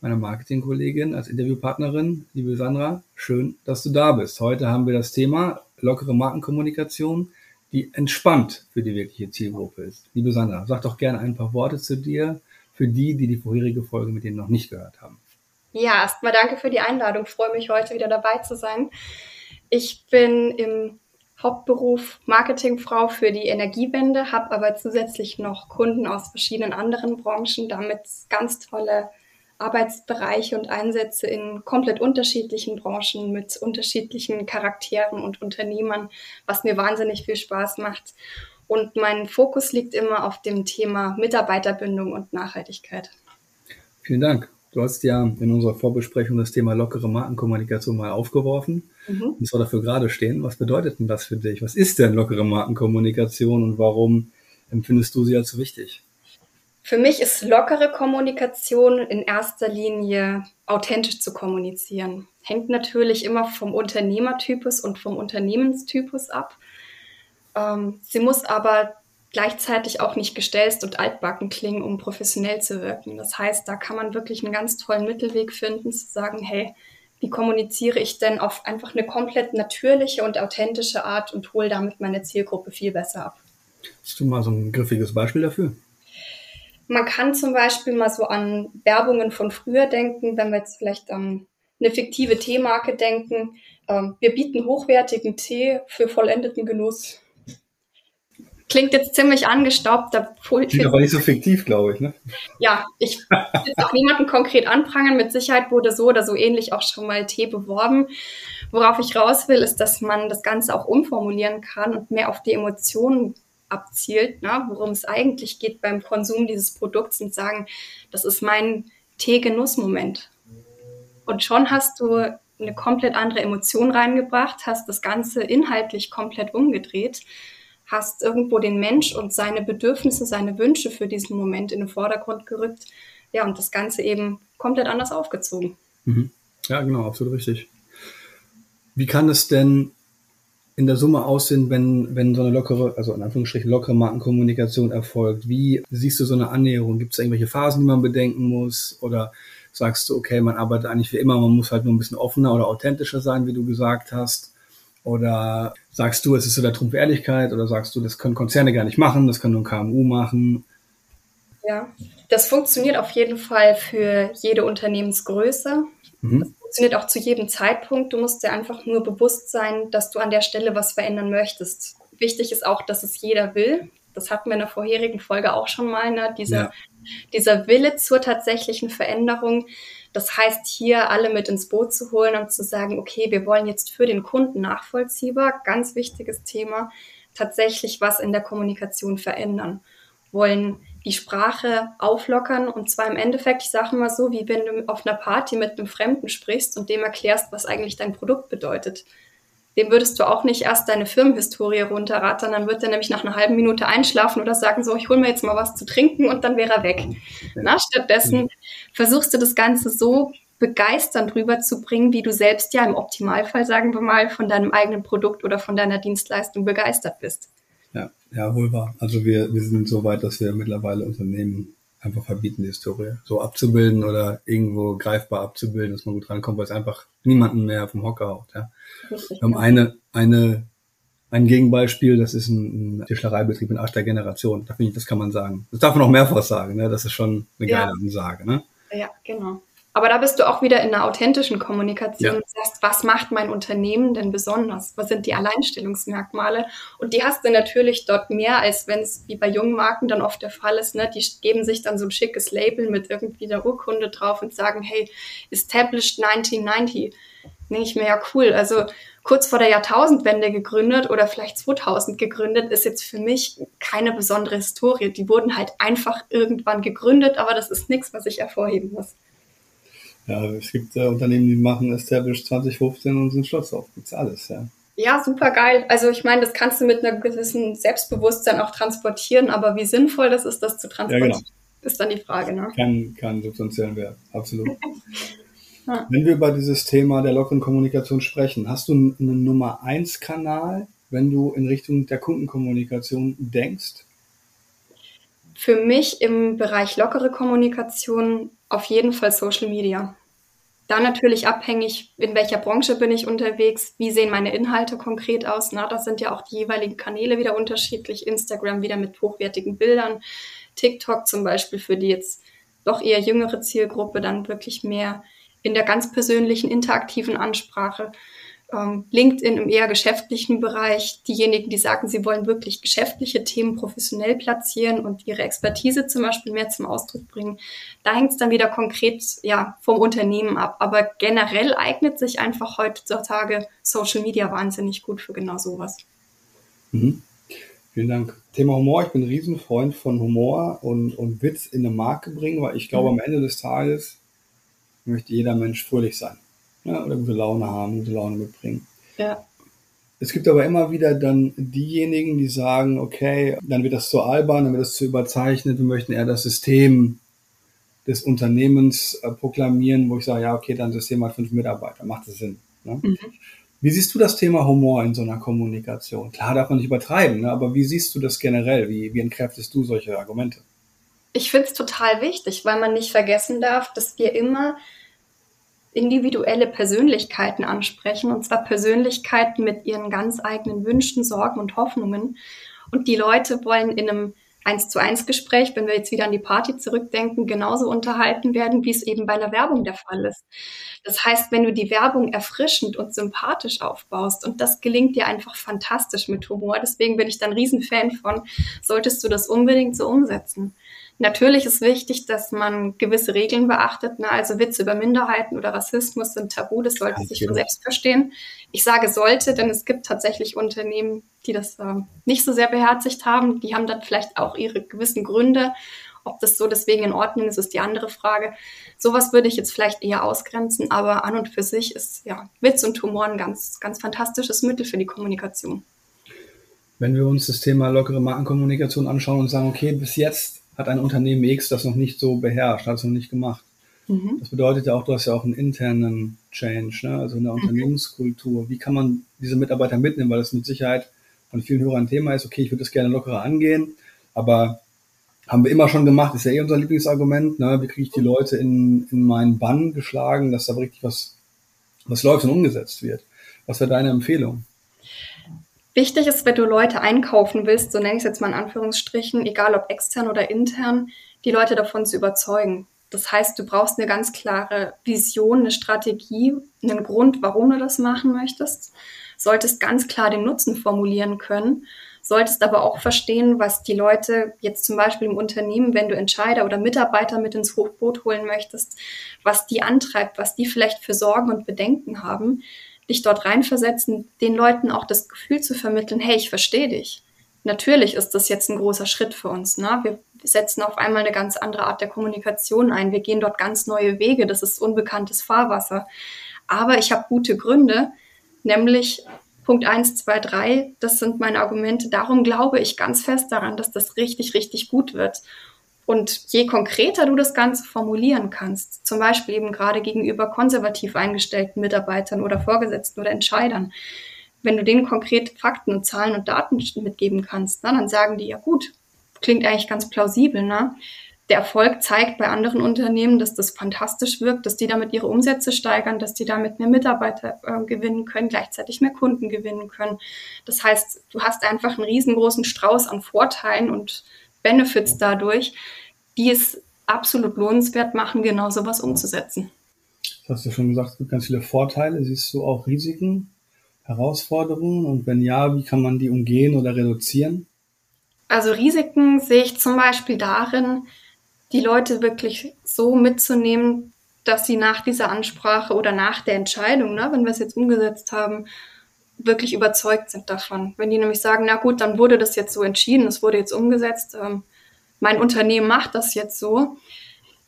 meiner Marketingkollegin als Interviewpartnerin. Liebe Sandra, schön, dass du da bist. Heute haben wir das Thema lockere Markenkommunikation, die entspannt für die wirkliche Zielgruppe ist. Liebe Sandra, sag doch gerne ein paar Worte zu dir für die, die die vorherige Folge mit dir noch nicht gehört haben. Ja, erstmal danke für die Einladung. Ich freue mich heute wieder dabei zu sein. Ich bin im Hauptberuf Marketingfrau für die Energiewende, habe aber zusätzlich noch Kunden aus verschiedenen anderen Branchen, damit ganz tolle Arbeitsbereiche und Einsätze in komplett unterschiedlichen Branchen mit unterschiedlichen Charakteren und Unternehmern, was mir wahnsinnig viel Spaß macht. Und mein Fokus liegt immer auf dem Thema Mitarbeiterbindung und Nachhaltigkeit. Vielen Dank. Du hast ja in unserer Vorbesprechung das Thema lockere Markenkommunikation mal aufgeworfen. Mhm. Und zwar dafür gerade stehen. Was bedeutet denn das für dich? Was ist denn lockere Markenkommunikation und warum empfindest du sie als so wichtig? Für mich ist lockere Kommunikation in erster Linie authentisch zu kommunizieren. Hängt natürlich immer vom Unternehmertypus und vom Unternehmenstypus ab. Ähm, sie muss aber gleichzeitig auch nicht gestelzt und altbacken klingen, um professionell zu wirken. Das heißt, da kann man wirklich einen ganz tollen Mittelweg finden, zu sagen, hey, wie kommuniziere ich denn auf einfach eine komplett natürliche und authentische Art und hole damit meine Zielgruppe viel besser ab. Hast du mal so ein griffiges Beispiel dafür? Man kann zum Beispiel mal so an Werbungen von früher denken, wenn wir jetzt vielleicht an eine fiktive Teemarke denken. Ähm, wir bieten hochwertigen Tee für vollendeten Genuss. Klingt jetzt ziemlich angestaubt. Klingt aber nicht so fiktiv, glaube ich, ne? Ja, ich will jetzt auch niemanden konkret anprangern. Mit Sicherheit wurde so oder so ähnlich auch schon mal Tee beworben. Worauf ich raus will, ist, dass man das Ganze auch umformulieren kann und mehr auf die Emotionen abzielt, ne, worum es eigentlich geht beim Konsum dieses Produkts und sagen, das ist mein Teegenussmoment. Und schon hast du eine komplett andere Emotion reingebracht, hast das Ganze inhaltlich komplett umgedreht, hast irgendwo den Mensch und seine Bedürfnisse, seine Wünsche für diesen Moment in den Vordergrund gerückt. Ja, und das Ganze eben komplett anders aufgezogen. Mhm. Ja, genau, absolut richtig. Wie kann es denn in der Summe aussehen, wenn, wenn so eine lockere, also in Anführungsstrichen lockere Markenkommunikation erfolgt? Wie siehst du so eine Annäherung? Gibt es irgendwelche Phasen, die man bedenken muss? Oder sagst du, okay, man arbeitet eigentlich wie immer, man muss halt nur ein bisschen offener oder authentischer sein, wie du gesagt hast? Oder sagst du, es ist so der Trumpf Ehrlichkeit? Oder sagst du, das können Konzerne gar nicht machen, das kann nur ein KMU machen? Ja, das funktioniert auf jeden Fall für jede Unternehmensgröße. Mhm funktioniert auch zu jedem Zeitpunkt. Du musst dir einfach nur bewusst sein, dass du an der Stelle was verändern möchtest. Wichtig ist auch, dass es jeder will. Das hatten wir in der vorherigen Folge auch schon mal, ne? dieser, ja. dieser Wille zur tatsächlichen Veränderung. Das heißt, hier alle mit ins Boot zu holen und zu sagen, okay, wir wollen jetzt für den Kunden nachvollziehbar, ganz wichtiges Thema, tatsächlich was in der Kommunikation verändern. Wollen die Sprache auflockern und zwar im Endeffekt, ich sage mal so, wie wenn du auf einer Party mit einem Fremden sprichst und dem erklärst, was eigentlich dein Produkt bedeutet. Dem würdest du auch nicht erst deine Firmenhistorie runterrattern, dann wird er nämlich nach einer halben Minute einschlafen oder sagen so, ich hole mir jetzt mal was zu trinken und dann wäre er weg. Na, stattdessen versuchst du das Ganze so begeisternd rüberzubringen, wie du selbst ja im Optimalfall, sagen wir mal, von deinem eigenen Produkt oder von deiner Dienstleistung begeistert bist. Ja, wohl wahr. Also wir, wir sind so weit, dass wir mittlerweile Unternehmen einfach verbieten, die Historie so abzubilden oder irgendwo greifbar abzubilden, dass man gut rankommt, weil es einfach niemanden mehr vom Hocker haut. Ja. Wir haben eine, eine, ein Gegenbeispiel, das ist ein, ein Tischlereibetrieb in erster Generation. Da finde ich, das kann man sagen. Das darf man auch mehrfach sagen, ne? Das ist schon eine geile ja. Ansage, ne? Ja, genau. Aber da bist du auch wieder in einer authentischen Kommunikation. Ja. Du sagst, was macht mein Unternehmen denn besonders? Was sind die Alleinstellungsmerkmale? Und die hast du natürlich dort mehr, als wenn es wie bei jungen Marken dann oft der Fall ist. Ne? Die geben sich dann so ein schickes Label mit irgendwie der Urkunde drauf und sagen, hey, established 1990. Denke ich mir ja cool. Also kurz vor der Jahrtausendwende gegründet oder vielleicht 2000 gegründet, ist jetzt für mich keine besondere Historie. Die wurden halt einfach irgendwann gegründet, aber das ist nichts, was ich hervorheben muss. Ja, es gibt äh, Unternehmen, die machen Established 2015 und sind stolz auf. Gibt's alles, ja. Ja, super geil. Also ich meine, das kannst du mit einem gewissen Selbstbewusstsein auch transportieren, aber wie sinnvoll das ist, das zu transportieren, ja, genau. ist dann die Frage. Ne? Kann, kann substanziellen Wert, absolut. ja. Wenn wir über dieses Thema der lockeren Kommunikation sprechen, hast du einen Nummer 1 Kanal, wenn du in Richtung der Kundenkommunikation denkst? Für mich im Bereich lockere Kommunikation auf jeden Fall Social Media. Da natürlich abhängig, in welcher Branche bin ich unterwegs, wie sehen meine Inhalte konkret aus. Na, das sind ja auch die jeweiligen Kanäle wieder unterschiedlich. Instagram wieder mit hochwertigen Bildern, TikTok zum Beispiel für die jetzt doch eher jüngere Zielgruppe dann wirklich mehr in der ganz persönlichen interaktiven Ansprache ähm, LinkedIn im eher geschäftlichen Bereich, diejenigen, die sagen, sie wollen wirklich geschäftliche Themen professionell platzieren und ihre Expertise zum Beispiel mehr zum Ausdruck bringen. Da hängt es dann wieder konkret ja, vom Unternehmen ab. Aber generell eignet sich einfach heutzutage Social Media wahnsinnig gut für genau sowas. Mhm. Vielen Dank. Thema Humor. Ich bin ein Riesenfreund von Humor und, und Witz in eine Marke bringen, weil ich glaube, mhm. am Ende des Tages möchte jeder Mensch fröhlich sein ja, oder gute Laune haben, gute Laune mitbringen. Ja. Es gibt aber immer wieder dann diejenigen, die sagen, okay, dann wird das zu albern, dann wird das zu überzeichnet, wir möchten eher das System des Unternehmens äh, proklamieren, wo ich sage, ja, okay, dein System hat fünf Mitarbeiter, macht das Sinn. Ne? Mhm. Wie siehst du das Thema Humor in so einer Kommunikation? Klar darf man nicht übertreiben, ne? aber wie siehst du das generell? Wie, wie entkräftest du solche Argumente? Ich finde es total wichtig, weil man nicht vergessen darf, dass wir immer individuelle Persönlichkeiten ansprechen, und zwar Persönlichkeiten mit ihren ganz eigenen Wünschen, Sorgen und Hoffnungen. Und die Leute wollen in einem eins zu eins Gespräch, wenn wir jetzt wieder an die Party zurückdenken, genauso unterhalten werden, wie es eben bei einer Werbung der Fall ist. Das heißt, wenn du die Werbung erfrischend und sympathisch aufbaust, und das gelingt dir einfach fantastisch mit Humor, deswegen bin ich dann Riesenfan von, solltest du das unbedingt so umsetzen. Natürlich ist wichtig, dass man gewisse Regeln beachtet. Ne? Also Witze über Minderheiten oder Rassismus sind tabu, das sollte sich von selbst verstehen. Ich sage sollte, denn es gibt tatsächlich Unternehmen, die das äh, nicht so sehr beherzigt haben. Die haben dann vielleicht auch ihre gewissen Gründe. Ob das so deswegen in Ordnung ist, ist die andere Frage. Sowas würde ich jetzt vielleicht eher ausgrenzen, aber an und für sich ist ja Witz und Humor ein ganz, ganz fantastisches Mittel für die Kommunikation. Wenn wir uns das Thema lockere Markenkommunikation anschauen und sagen, okay, bis jetzt hat ein Unternehmen X das noch nicht so beherrscht, hat es noch nicht gemacht. Mhm. Das bedeutet ja auch, du hast ja auch einen internen Change, ne? also in der mhm. Unternehmenskultur. Wie kann man diese Mitarbeiter mitnehmen, weil das mit Sicherheit von vielen Hörern ein Thema ist, okay, ich würde das gerne lockerer angehen, aber haben wir immer schon gemacht, ist ja eh unser Lieblingsargument, ne? wie kriege ich die Leute in, in meinen Bann geschlagen, dass da richtig was, was läuft und umgesetzt wird. Was wäre deine Empfehlung? Wichtig ist, wenn du Leute einkaufen willst, so nenne ich es jetzt mal in Anführungsstrichen, egal ob extern oder intern, die Leute davon zu überzeugen. Das heißt, du brauchst eine ganz klare Vision, eine Strategie, einen Grund, warum du das machen möchtest, solltest ganz klar den Nutzen formulieren können, solltest aber auch verstehen, was die Leute jetzt zum Beispiel im Unternehmen, wenn du Entscheider oder Mitarbeiter mit ins Boot holen möchtest, was die antreibt, was die vielleicht für Sorgen und Bedenken haben, dich dort reinversetzen, den Leuten auch das Gefühl zu vermitteln, hey, ich verstehe dich. Natürlich ist das jetzt ein großer Schritt für uns. Ne? Wir setzen auf einmal eine ganz andere Art der Kommunikation ein. Wir gehen dort ganz neue Wege. Das ist unbekanntes Fahrwasser. Aber ich habe gute Gründe, nämlich Punkt 1, 2, 3, das sind meine Argumente. Darum glaube ich ganz fest daran, dass das richtig, richtig gut wird. Und je konkreter du das Ganze formulieren kannst, zum Beispiel eben gerade gegenüber konservativ eingestellten Mitarbeitern oder Vorgesetzten oder Entscheidern, wenn du denen konkret Fakten und Zahlen und Daten mitgeben kannst, na, dann sagen die, ja gut, klingt eigentlich ganz plausibel. Ne? Der Erfolg zeigt bei anderen Unternehmen, dass das fantastisch wirkt, dass die damit ihre Umsätze steigern, dass die damit mehr Mitarbeiter äh, gewinnen können, gleichzeitig mehr Kunden gewinnen können. Das heißt, du hast einfach einen riesengroßen Strauß an Vorteilen und Benefits dadurch, die es absolut lohnenswert machen, genau sowas umzusetzen. hast du schon gesagt, es gibt ganz viele Vorteile. Siehst du auch Risiken, Herausforderungen? Und wenn ja, wie kann man die umgehen oder reduzieren? Also Risiken sehe ich zum Beispiel darin, die Leute wirklich so mitzunehmen, dass sie nach dieser Ansprache oder nach der Entscheidung, ne, wenn wir es jetzt umgesetzt haben, wirklich überzeugt sind davon. Wenn die nämlich sagen, na gut, dann wurde das jetzt so entschieden, es wurde jetzt umgesetzt, ähm, mein Unternehmen macht das jetzt so,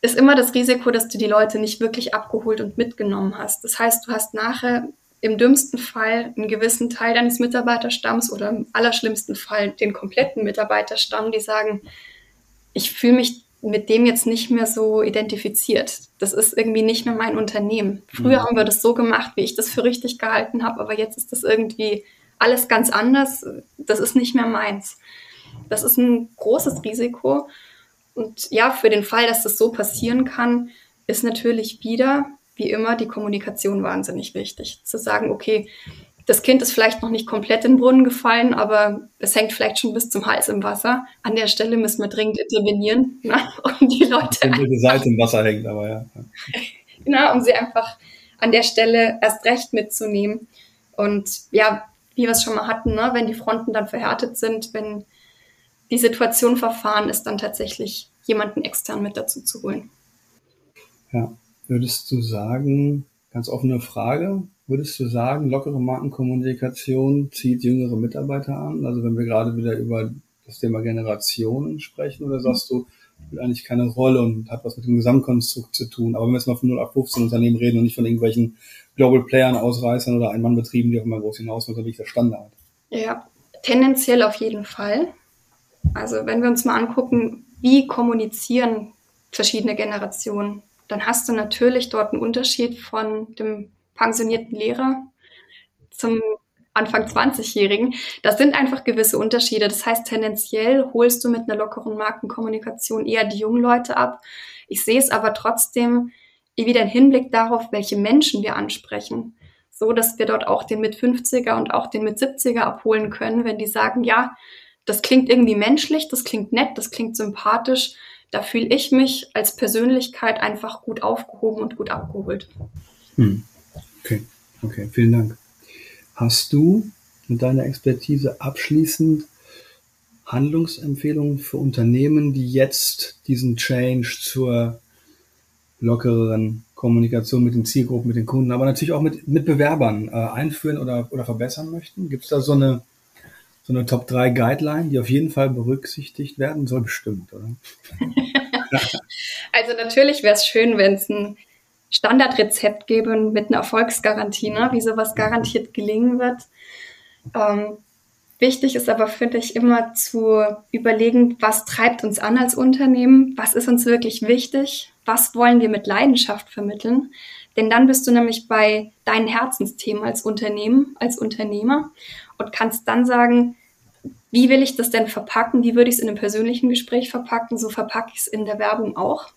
ist immer das Risiko, dass du die Leute nicht wirklich abgeholt und mitgenommen hast. Das heißt, du hast nachher im dümmsten Fall einen gewissen Teil deines Mitarbeiterstamms oder im allerschlimmsten Fall den kompletten Mitarbeiterstamm, die sagen, ich fühle mich mit dem jetzt nicht mehr so identifiziert. Das ist irgendwie nicht mehr mein Unternehmen. Früher mhm. haben wir das so gemacht, wie ich das für richtig gehalten habe, aber jetzt ist das irgendwie alles ganz anders. Das ist nicht mehr meins. Das ist ein großes Risiko. Und ja, für den Fall, dass das so passieren kann, ist natürlich wieder wie immer die Kommunikation wahnsinnig wichtig. Zu sagen, okay, das Kind ist vielleicht noch nicht komplett in den Brunnen gefallen, aber es hängt vielleicht schon bis zum Hals im Wasser. An der Stelle müssen wir dringend intervenieren, ne, um die Leute. Die Seite im Wasser hängt, aber ja. Genau, um sie einfach an der Stelle erst recht mitzunehmen. Und ja, wie wir es schon mal hatten, ne, wenn die Fronten dann verhärtet sind, wenn die Situation verfahren ist, dann tatsächlich jemanden extern mit dazu zu holen. Ja, Würdest du sagen, ganz offene Frage, würdest du sagen, lockere Markenkommunikation zieht jüngere Mitarbeiter an? Also wenn wir gerade wieder über das Thema Generationen sprechen, oder sagst du, spielt eigentlich keine Rolle und hat was mit dem Gesamtkonstrukt zu tun. Aber wenn wir jetzt mal von 0 ab 15 Unternehmen reden und nicht von irgendwelchen Global Playern, Ausreißern oder Ein-Mann-Betrieben, die auch immer groß hinaus, was natürlich der Standard. Ja, tendenziell auf jeden Fall. Also wenn wir uns mal angucken, wie kommunizieren verschiedene Generationen dann hast du natürlich dort einen Unterschied von dem pensionierten Lehrer zum Anfang 20-Jährigen. Das sind einfach gewisse Unterschiede. Das heißt, tendenziell holst du mit einer lockeren Markenkommunikation eher die jungen Leute ab. Ich sehe es aber trotzdem wieder im Hinblick darauf, welche Menschen wir ansprechen. So, dass wir dort auch den mit 50er und auch den mit 70er abholen können, wenn die sagen, ja, das klingt irgendwie menschlich, das klingt nett, das klingt sympathisch da fühle ich mich als Persönlichkeit einfach gut aufgehoben und gut abgeholt. Hm. Okay, okay, vielen Dank. Hast du mit deiner Expertise abschließend Handlungsempfehlungen für Unternehmen, die jetzt diesen Change zur lockereren Kommunikation mit den Zielgruppen, mit den Kunden, aber natürlich auch mit, mit Bewerbern äh, einführen oder, oder verbessern möchten? Gibt es da so eine so eine Top 3 Guideline, die auf jeden Fall berücksichtigt werden soll, bestimmt, oder? also natürlich wäre es schön, wenn es ein Standardrezept gäbe mit einer Erfolgsgarantie, ne? wie sowas garantiert gelingen wird. Ähm, wichtig ist aber, finde ich, immer zu überlegen, was treibt uns an als Unternehmen, was ist uns wirklich wichtig, was wollen wir mit Leidenschaft vermitteln. Denn dann bist du nämlich bei deinen Herzensthemen als Unternehmen, als Unternehmer und kannst dann sagen, wie will ich das denn verpacken? Wie würde ich es in einem persönlichen Gespräch verpacken? So verpacke ich es in der Werbung auch.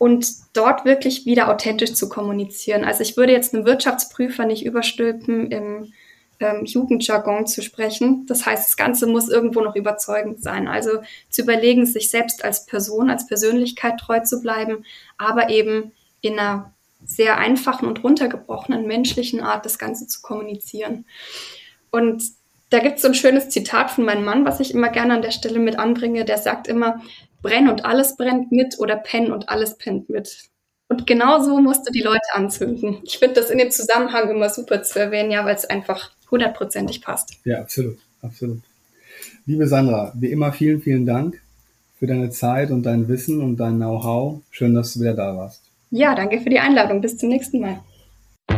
Und dort wirklich wieder authentisch zu kommunizieren. Also ich würde jetzt einem Wirtschaftsprüfer nicht überstülpen, im ähm, Jugendjargon zu sprechen. Das heißt, das Ganze muss irgendwo noch überzeugend sein. Also zu überlegen, sich selbst als Person, als Persönlichkeit treu zu bleiben, aber eben in einer sehr einfachen und runtergebrochenen menschlichen Art das Ganze zu kommunizieren. Und da gibt es so ein schönes Zitat von meinem Mann, was ich immer gerne an der Stelle mit anbringe. Der sagt immer, brenn und alles brennt mit oder penn und alles pennt mit. Und genau so musst du die Leute anzünden. Ich finde das in dem Zusammenhang immer super zu erwähnen, ja, weil es einfach hundertprozentig passt. Ja, absolut, absolut. Liebe Sandra, wie immer vielen, vielen Dank für deine Zeit und dein Wissen und dein Know-how. Schön, dass du wieder da warst. Ja, danke für die Einladung. Bis zum nächsten Mal.